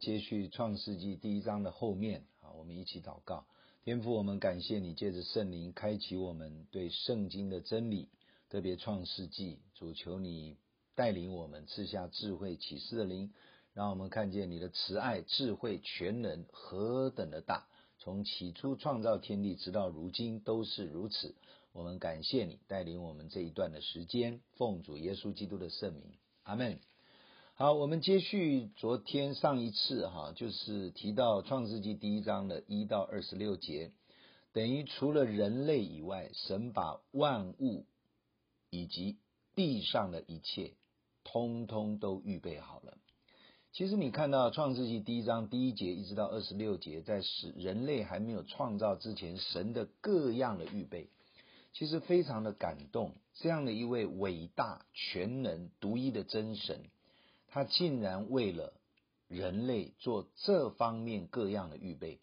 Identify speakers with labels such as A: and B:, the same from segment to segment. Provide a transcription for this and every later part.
A: 接续创世纪第一章的后面啊，我们一起祷告。天父，我们感谢你，借着圣灵开启我们对圣经的真理，特别创世纪，主求你带领我们，赐下智慧启示的灵，让我们看见你的慈爱、智慧、全能何等的大，从起初创造天地，直到如今都是如此。我们感谢你带领我们这一段的时间，奉主耶稣基督的圣名，阿门。好，我们接续昨天上一次哈，就是提到创世纪第一章的一到二十六节，等于除了人类以外，神把万物以及地上的一切，通通都预备好了。其实你看到创世纪第一章第一节一直到二十六节，在使人类还没有创造之前，神的各样的预备，其实非常的感动。这样的一位伟大、全能、独一的真神。他竟然为了人类做这方面各样的预备，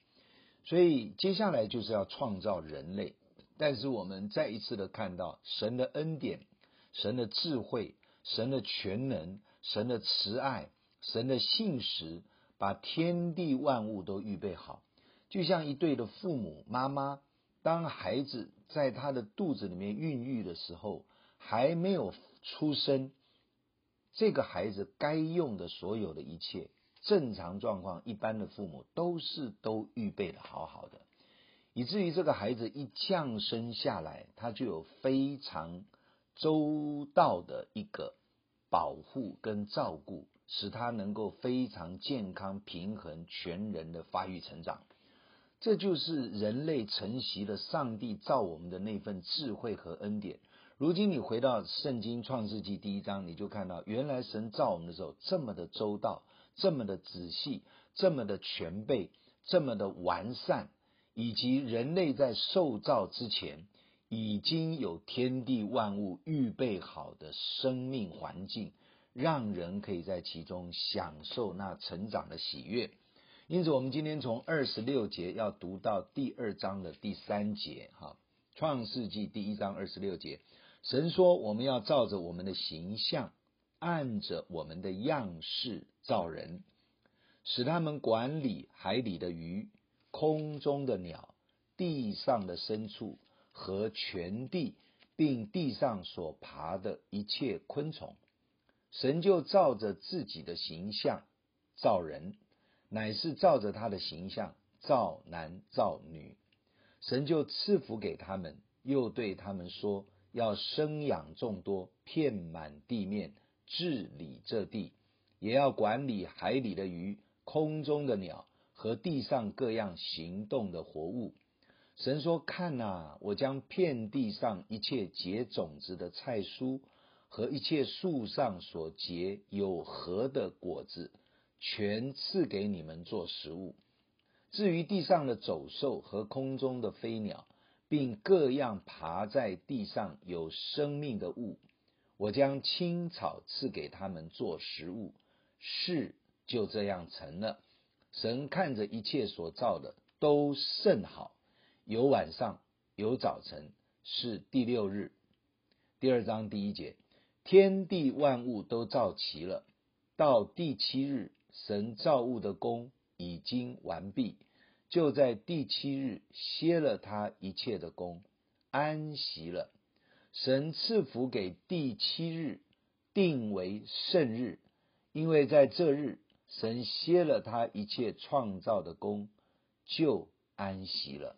A: 所以接下来就是要创造人类。但是我们再一次的看到神的恩典、神的智慧、神的全能、神的慈爱、神的信实，把天地万物都预备好，就像一对的父母妈妈，当孩子在他的肚子里面孕育的时候，还没有出生。这个孩子该用的所有的一切，正常状况，一般的父母都是都预备的好好的，以至于这个孩子一降生下来，他就有非常周到的一个保护跟照顾，使他能够非常健康、平衡、全人的发育成长。这就是人类承袭了上帝造我们的那份智慧和恩典。如今你回到圣经创世纪第一章，你就看到原来神造我们的时候这么的周到，这么的仔细，这么的全备，这么的完善，以及人类在受造之前已经有天地万物预备好的生命环境，让人可以在其中享受那成长的喜悦。因此，我们今天从二十六节要读到第二章的第三节，哈，创世纪第一章二十六节。神说：“我们要照着我们的形象，按着我们的样式造人，使他们管理海里的鱼、空中的鸟、地上的牲畜和全地，并地上所爬的一切昆虫。神就照着自己的形象造人，乃是照着他的形象造男造女。神就赐福给他们，又对他们说。”要生养众多，遍满地面，治理这地，也要管理海里的鱼、空中的鸟和地上各样行动的活物。神说：“看哪，我将遍地上一切结种子的菜蔬和一切树上所结有核的果子，全赐给你们做食物。至于地上的走兽和空中的飞鸟。”并各样爬在地上有生命的物，我将青草赐给他们做食物。事就这样成了。神看着一切所造的都甚好，有晚上，有早晨，是第六日。第二章第一节，天地万物都造齐了。到第七日，神造物的工已经完毕。就在第七日歇了他一切的工，安息了。神赐福给第七日，定为圣日，因为在这日神歇了他一切创造的工，就安息了。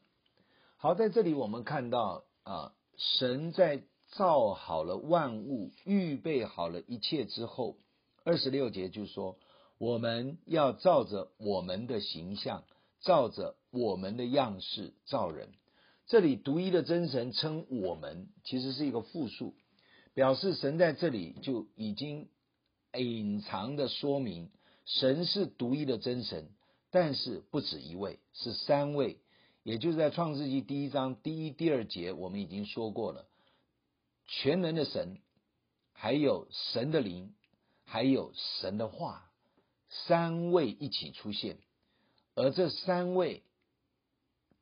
A: 好，在这里我们看到啊，神在造好了万物，预备好了一切之后，二十六节就说，我们要照着我们的形象。照着我们的样式造人，这里独一的真神称我们，其实是一个复数，表示神在这里就已经隐藏的说明，神是独一的真神，但是不止一位，是三位，也就是在创世纪第一章第一、第二节，我们已经说过了，全能的神，还有神的灵，还有神的话，三位一起出现。而这三位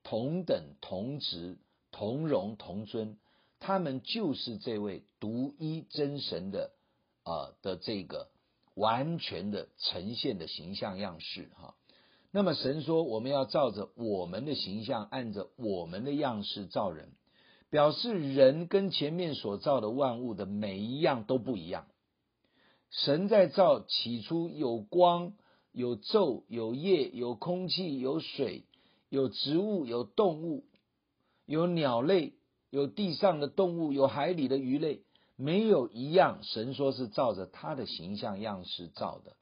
A: 同等、同职、同荣、同尊，他们就是这位独一真神的啊、呃、的这个完全的呈现的形象样式哈。那么神说，我们要照着我们的形象，按着我们的样式造人，表示人跟前面所造的万物的每一样都不一样。神在造起初有光、有昼、有夜、有空气、有水、有植物、有动物、有鸟类、有地上的动物、有海里的鱼类，没有一样神说是照着他的形象样式造的。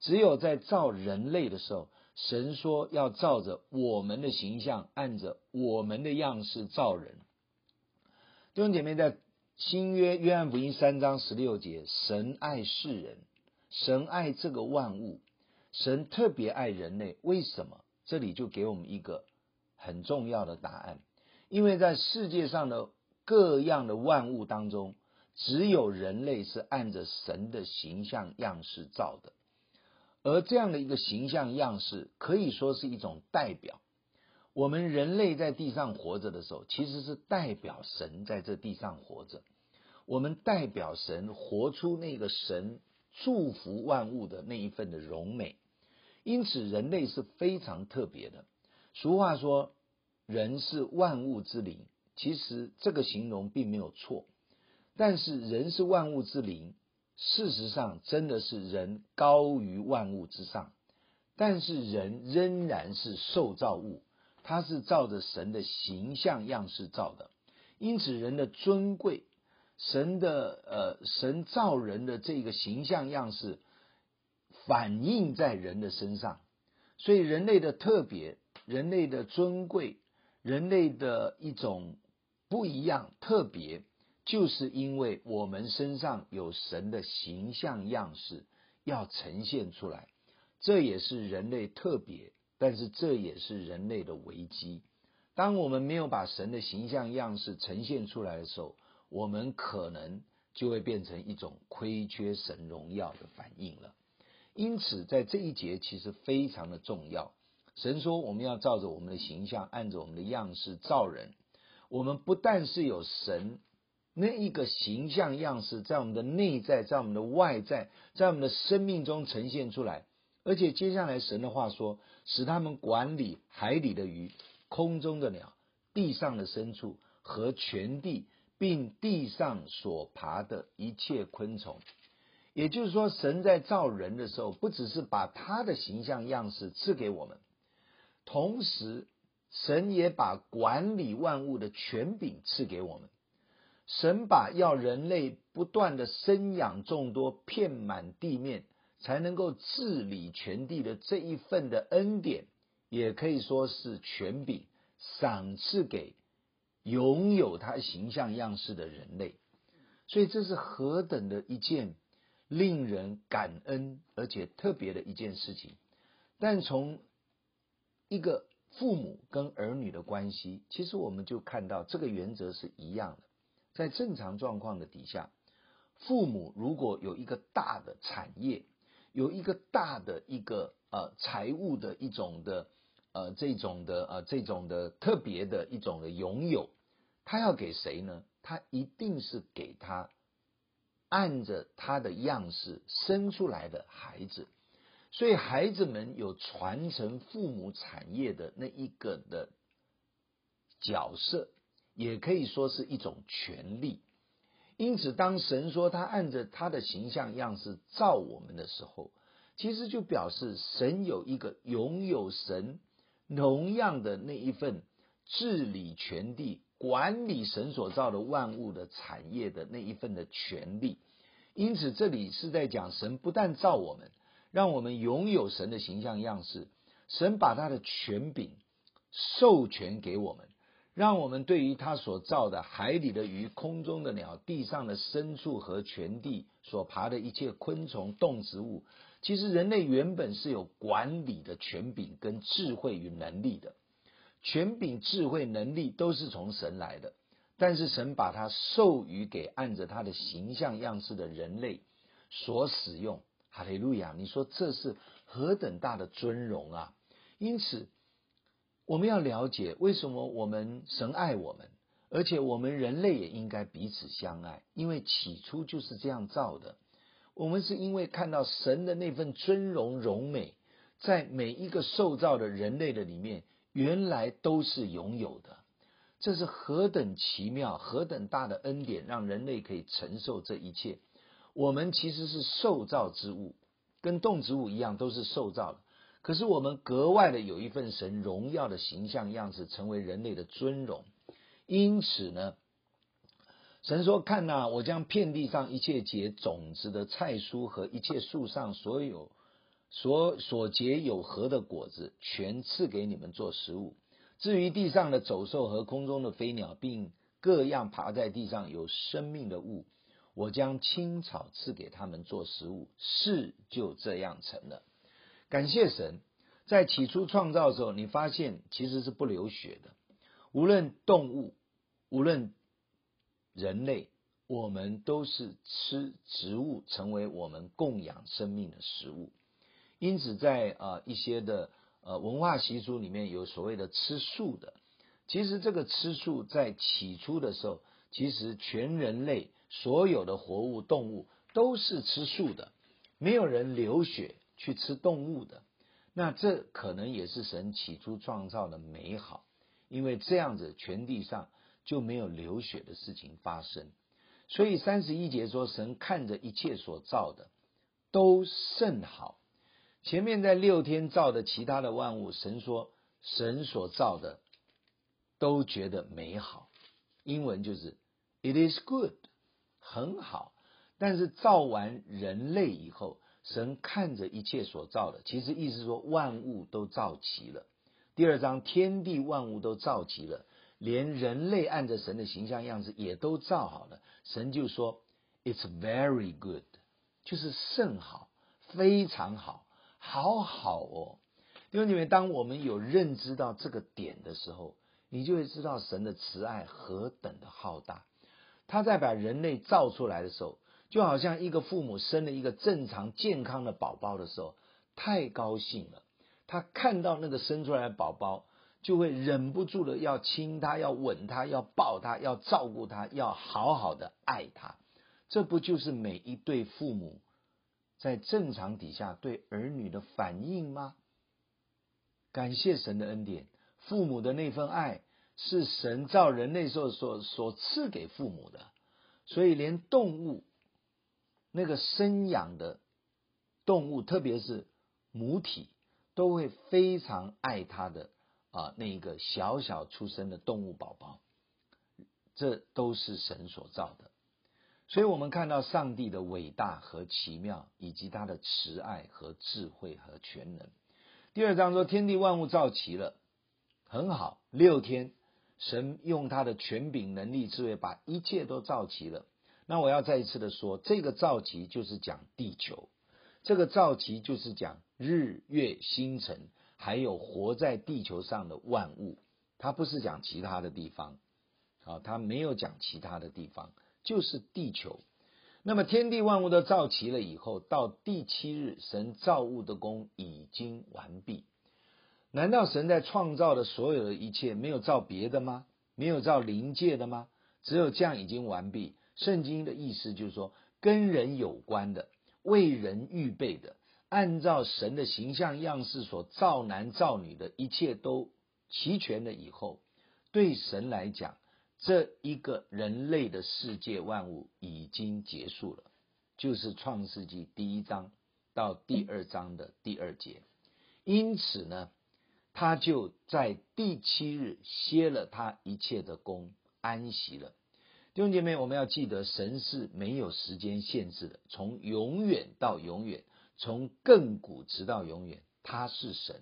A: 只有在造人类的时候，神说要照着我们的形象，按着我们的样式造人。弟兄姐妹，在新约约翰福音三章十六节，神爱世人，神爱这个万物，神特别爱人类。为什么？这里就给我们一个很重要的答案。因为在世界上的各样的万物当中，只有人类是按着神的形象样式造的。而这样的一个形象样式，可以说是一种代表。我们人类在地上活着的时候，其实是代表神在这地上活着。我们代表神活出那个神祝福万物的那一份的荣美。因此，人类是非常特别的。俗话说，人是万物之灵，其实这个形容并没有错。但是，人是万物之灵。事实上，真的是人高于万物之上，但是人仍然是受造物，他是照着神的形象样式造的，因此人的尊贵，神的呃神造人的这个形象样式反映在人的身上，所以人类的特别，人类的尊贵，人类的一种不一样特别。就是因为我们身上有神的形象样式要呈现出来，这也是人类特别，但是这也是人类的危机。当我们没有把神的形象样式呈现出来的时候，我们可能就会变成一种亏缺神荣耀的反应了。因此，在这一节其实非常的重要。神说，我们要照着我们的形象，按着我们的样式造人。我们不但是有神。那一个形象样式在我们的内在，在我们的外在，在我们的生命中呈现出来，而且接下来神的话说，使他们管理海里的鱼、空中的鸟、地上的牲畜和全地，并地上所爬的一切昆虫。也就是说，神在造人的时候，不只是把他的形象样式赐给我们，同时神也把管理万物的权柄赐给我们。神把要人类不断的生养众多，遍满地面，才能够治理全地的这一份的恩典，也可以说是权柄，赏赐给拥有他形象样式的人类。所以这是何等的一件令人感恩而且特别的一件事情。但从一个父母跟儿女的关系，其实我们就看到这个原则是一样的。在正常状况的底下，父母如果有一个大的产业，有一个大的一个呃财务的一种的呃这种的呃这种的特别的一种的拥有，他要给谁呢？他一定是给他按着他的样式生出来的孩子，所以孩子们有传承父母产业的那一个的角色。也可以说是一种权利，因此，当神说他按着他的形象样式造我们的时候，其实就表示神有一个拥有神同样的那一份治理全地、管理神所造的万物的产业的那一份的权利。因此，这里是在讲神不但造我们，让我们拥有神的形象样式，神把他的权柄授权给我们。让我们对于他所造的海里的鱼、空中的鸟、地上的牲畜和全地所爬的一切昆虫、动植物，其实人类原本是有管理的权柄跟智慧与能力的，权柄、智慧、能力都是从神来的，但是神把它授予给按着他的形象样式的人类所使用。哈利路亚！你说这是何等大的尊荣啊！因此。我们要了解为什么我们神爱我们，而且我们人类也应该彼此相爱，因为起初就是这样造的。我们是因为看到神的那份尊荣荣美，在每一个受造的人类的里面，原来都是拥有的。这是何等奇妙、何等大的恩典，让人类可以承受这一切。我们其实是受造之物，跟动植物一样，都是受造的。可是我们格外的有一份神荣耀的形象样子，成为人类的尊荣。因此呢，神说：“看哪，我将遍地上一切结种子的菜蔬和一切树上所有所所结有核的果子，全赐给你们做食物。至于地上的走兽和空中的飞鸟，并各样爬在地上有生命的物，我将青草赐给他们做食物。事就这样成了。感谢神，在起初创造的时候，你发现其实是不流血的。”无论动物，无论人类，我们都是吃植物，成为我们供养生命的食物。因此在，在啊一些的呃文化习俗里面有所谓的吃素的。其实这个吃素在起初的时候，其实全人类所有的活物动物都是吃素的，没有人流血去吃动物的。那这可能也是神起初创造的美好。因为这样子，全地上就没有流血的事情发生。所以三十一节说，神看着一切所造的都甚好。前面在六天造的其他的万物，神说神所造的都觉得美好。英文就是 “It is good”，很好。但是造完人类以后，神看着一切所造的，其实意思说万物都造齐了。第二章，天地万物都造齐了，连人类按着神的形象样子也都造好了。神就说：“It's very good”，就是甚好，非常好，好好哦。因为你们当我们有认知到这个点的时候，你就会知道神的慈爱何等的浩大。他在把人类造出来的时候，就好像一个父母生了一个正常健康的宝宝的时候，太高兴了。他看到那个生出来的宝宝，就会忍不住的要亲他，要吻他，要抱他，要照顾他，要好好的爱他。这不就是每一对父母在正常底下对儿女的反应吗？感谢神的恩典，父母的那份爱是神造人类时候所所赐给父母的，所以连动物那个生养的动物，特别是母体。都会非常爱他的啊，那一个小小出生的动物宝宝，这都是神所造的。所以，我们看到上帝的伟大和奇妙，以及他的慈爱和智慧和全能。第二章说，天地万物造齐了，很好。六天，神用他的权柄、能力、智慧，把一切都造齐了。那我要再一次的说，这个造齐就是讲地球。这个造齐就是讲日月星辰，还有活在地球上的万物，他不是讲其他的地方，啊，他没有讲其他的地方，就是地球。那么天地万物都造齐了以后，到第七日，神造物的工已经完毕。难道神在创造的所有的一切没有造别的吗？没有造灵界的吗？只有这样已经完毕。圣经的意思就是说，跟人有关的。为人预备的，按照神的形象样式所造男造女的一切都齐全了以后，对神来讲，这一个人类的世界万物已经结束了，就是创世纪第一章到第二章的第二节。因此呢，他就在第七日歇了他一切的工，安息了。弟兄姐妹，我们要记得，神是没有时间限制的，从永远到永远，从亘古直到永远，他是神。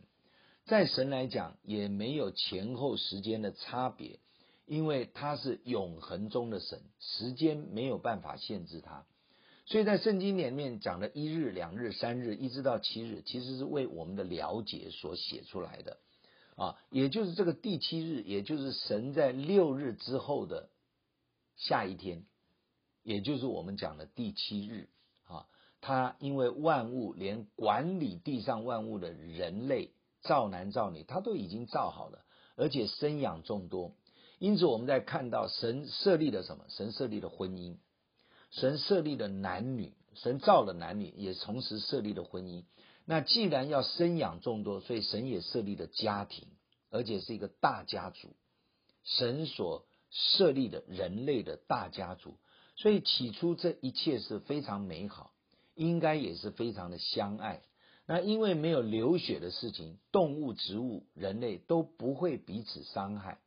A: 在神来讲，也没有前后时间的差别，因为他是永恒中的神，时间没有办法限制他。所以在圣经里面讲的一日、两日、三日，一直到七日，其实是为我们的了解所写出来的啊，也就是这个第七日，也就是神在六日之后的。下一天，也就是我们讲的第七日啊，他因为万物连管理地上万物的人类造男造女，他都已经造好了，而且生养众多。因此，我们在看到神设立了什么？神设立了婚姻，神设立了男女，神造了男女，也同时设立了婚姻。那既然要生养众多，所以神也设立了家庭，而且是一个大家族。神所设立的人类的大家族，所以起初这一切是非常美好，应该也是非常的相爱。那因为没有流血的事情，动物、植物、人类都不会彼此伤害。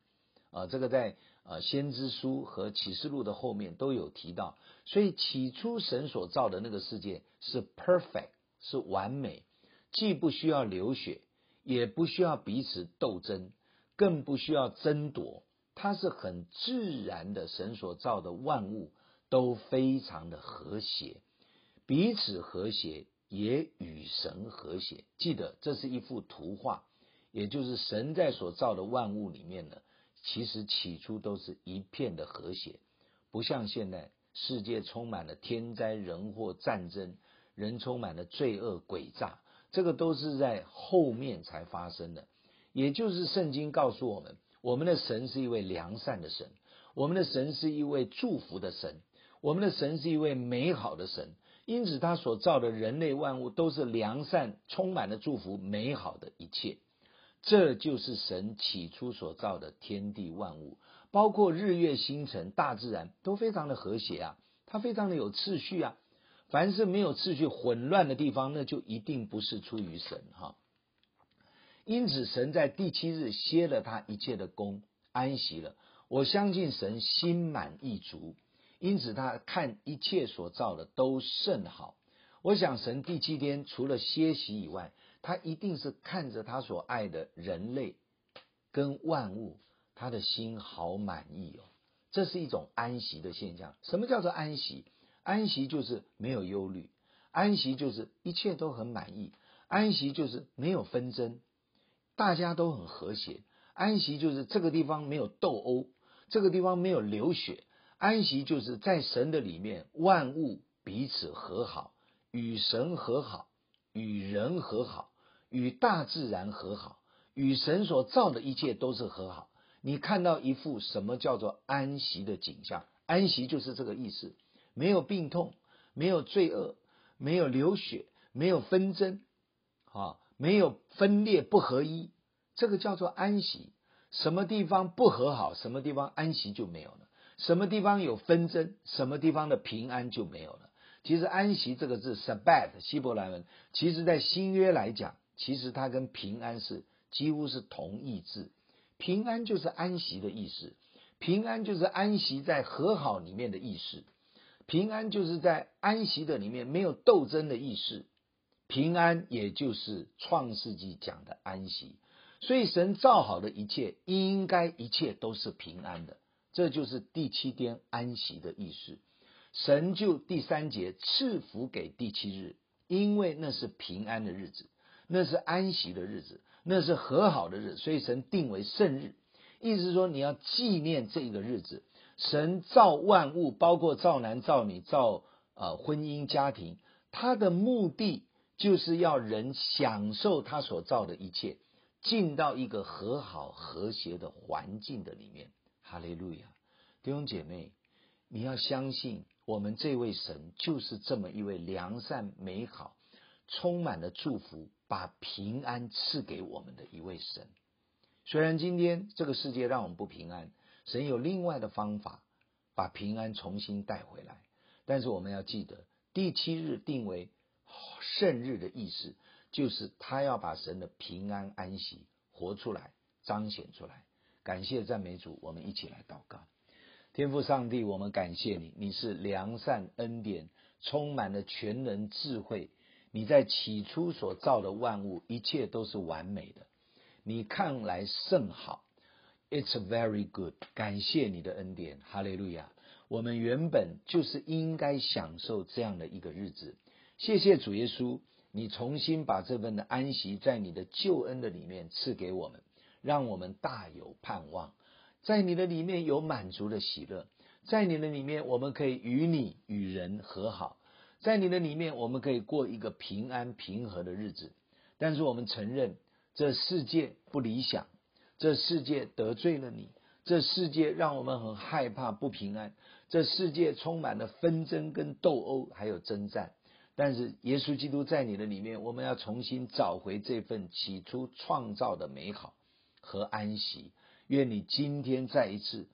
A: 啊，这个在呃先知书和启示录的后面都有提到。所以起初神所造的那个世界是 perfect，是完美，既不需要流血，也不需要彼此斗争，更不需要争夺。它是很自然的，神所造的万物都非常的和谐，彼此和谐。也与神和谐。记得这是一幅图画，也就是神在所造的万物里面呢，其实起初都是一片的和谐，不像现在世界充满了天灾人祸、战争，人充满了罪恶诡诈，这个都是在后面才发生的。也就是圣经告诉我们，我们的神是一位良善的神，我们的神是一位祝福的神，我们的神是一位美好的神。因此，他所造的人类万物都是良善、充满了祝福、美好的一切。这就是神起初所造的天地万物，包括日月星辰、大自然都非常的和谐啊，它非常的有秩序啊。凡是没有秩序、混乱的地方，那就一定不是出于神哈。因此，神在第七日歇了他一切的工，安息了。我相信神心满意足。因此，他看一切所造的都甚好。我想，神第七天除了歇息以外，他一定是看着他所爱的人类跟万物，他的心好满意哦。这是一种安息的现象。什么叫做安息？安息就是没有忧虑，安息就是一切都很满意，安息就是没有纷争，大家都很和谐。安息就是这个地方没有斗殴，这个地方没有流血。安息就是在神的里面，万物彼此和好，与神和好，与人和好，与大自然和好，与神所造的一切都是和好。你看到一幅什么叫做安息的景象？安息就是这个意思，没有病痛，没有罪恶，没有流血，没有纷争，啊，没有分裂不合一，这个叫做安息。什么地方不和好，什么地方安息就没有了。什么地方有纷争，什么地方的平安就没有了。其实“安息”这个字 “Sabbath” 希伯来文，其实在新约来讲，其实它跟平安是几乎是同义字。平安就是安息的意思，平安就是安息在和好里面的意思，平安就是在安息的里面没有斗争的意思。平安也就是创世纪讲的安息，所以神造好的一切，应该一切都是平安的。这就是第七天安息的意思。神就第三节赐福给第七日，因为那是平安的日子，那是安息的日子，那是和好的日子，所以神定为圣日。意思是说，你要纪念这个日子。神造万物，包括造男造女、造呃婚姻家庭，他的目的就是要人享受他所造的一切，进到一个和好和谐的环境的里面。哈利路亚，弟兄姐妹，你要相信我们这位神就是这么一位良善、美好、充满了祝福，把平安赐给我们的一位神。虽然今天这个世界让我们不平安，神有另外的方法把平安重新带回来。但是我们要记得，第七日定为圣日的意思，就是他要把神的平安安息活出来、彰显出来。感谢赞美主，我们一起来祷告。天父上帝，我们感谢你，你是良善恩典，充满了全能智慧。你在起初所造的万物，一切都是完美的。你看来甚好，It's very good。感谢你的恩典，哈利路亚。我们原本就是应该享受这样的一个日子。谢谢主耶稣，你重新把这份的安息在你的救恩的里面赐给我们。让我们大有盼望，在你的里面有满足的喜乐，在你的里面我们可以与你与人和好，在你的里面我们可以过一个平安平和的日子。但是我们承认这世界不理想，这世界得罪了你，这世界让我们很害怕不平安，这世界充满了纷争跟斗殴还有征战。但是耶稣基督在你的里面，我们要重新找回这份起初创造的美好和安息。愿你今天再一次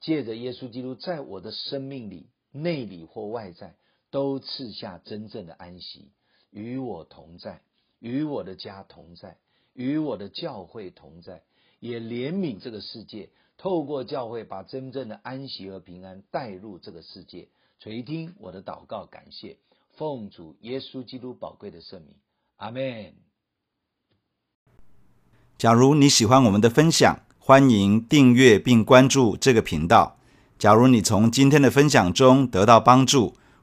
A: 借着耶稣基督，在我的生命里，内里或外在，都赐下真正的安息，与我同在，与我的家同在，与我的教会同在，也怜悯这个世界，透过教会把真正的安息和平安带入这个世界。垂听我的祷告，感谢奉主耶稣基督宝贵的圣名，阿门。
B: 假如你喜欢我们的分享，欢迎订阅并关注这个频道。假如你从今天的分享中得到帮助，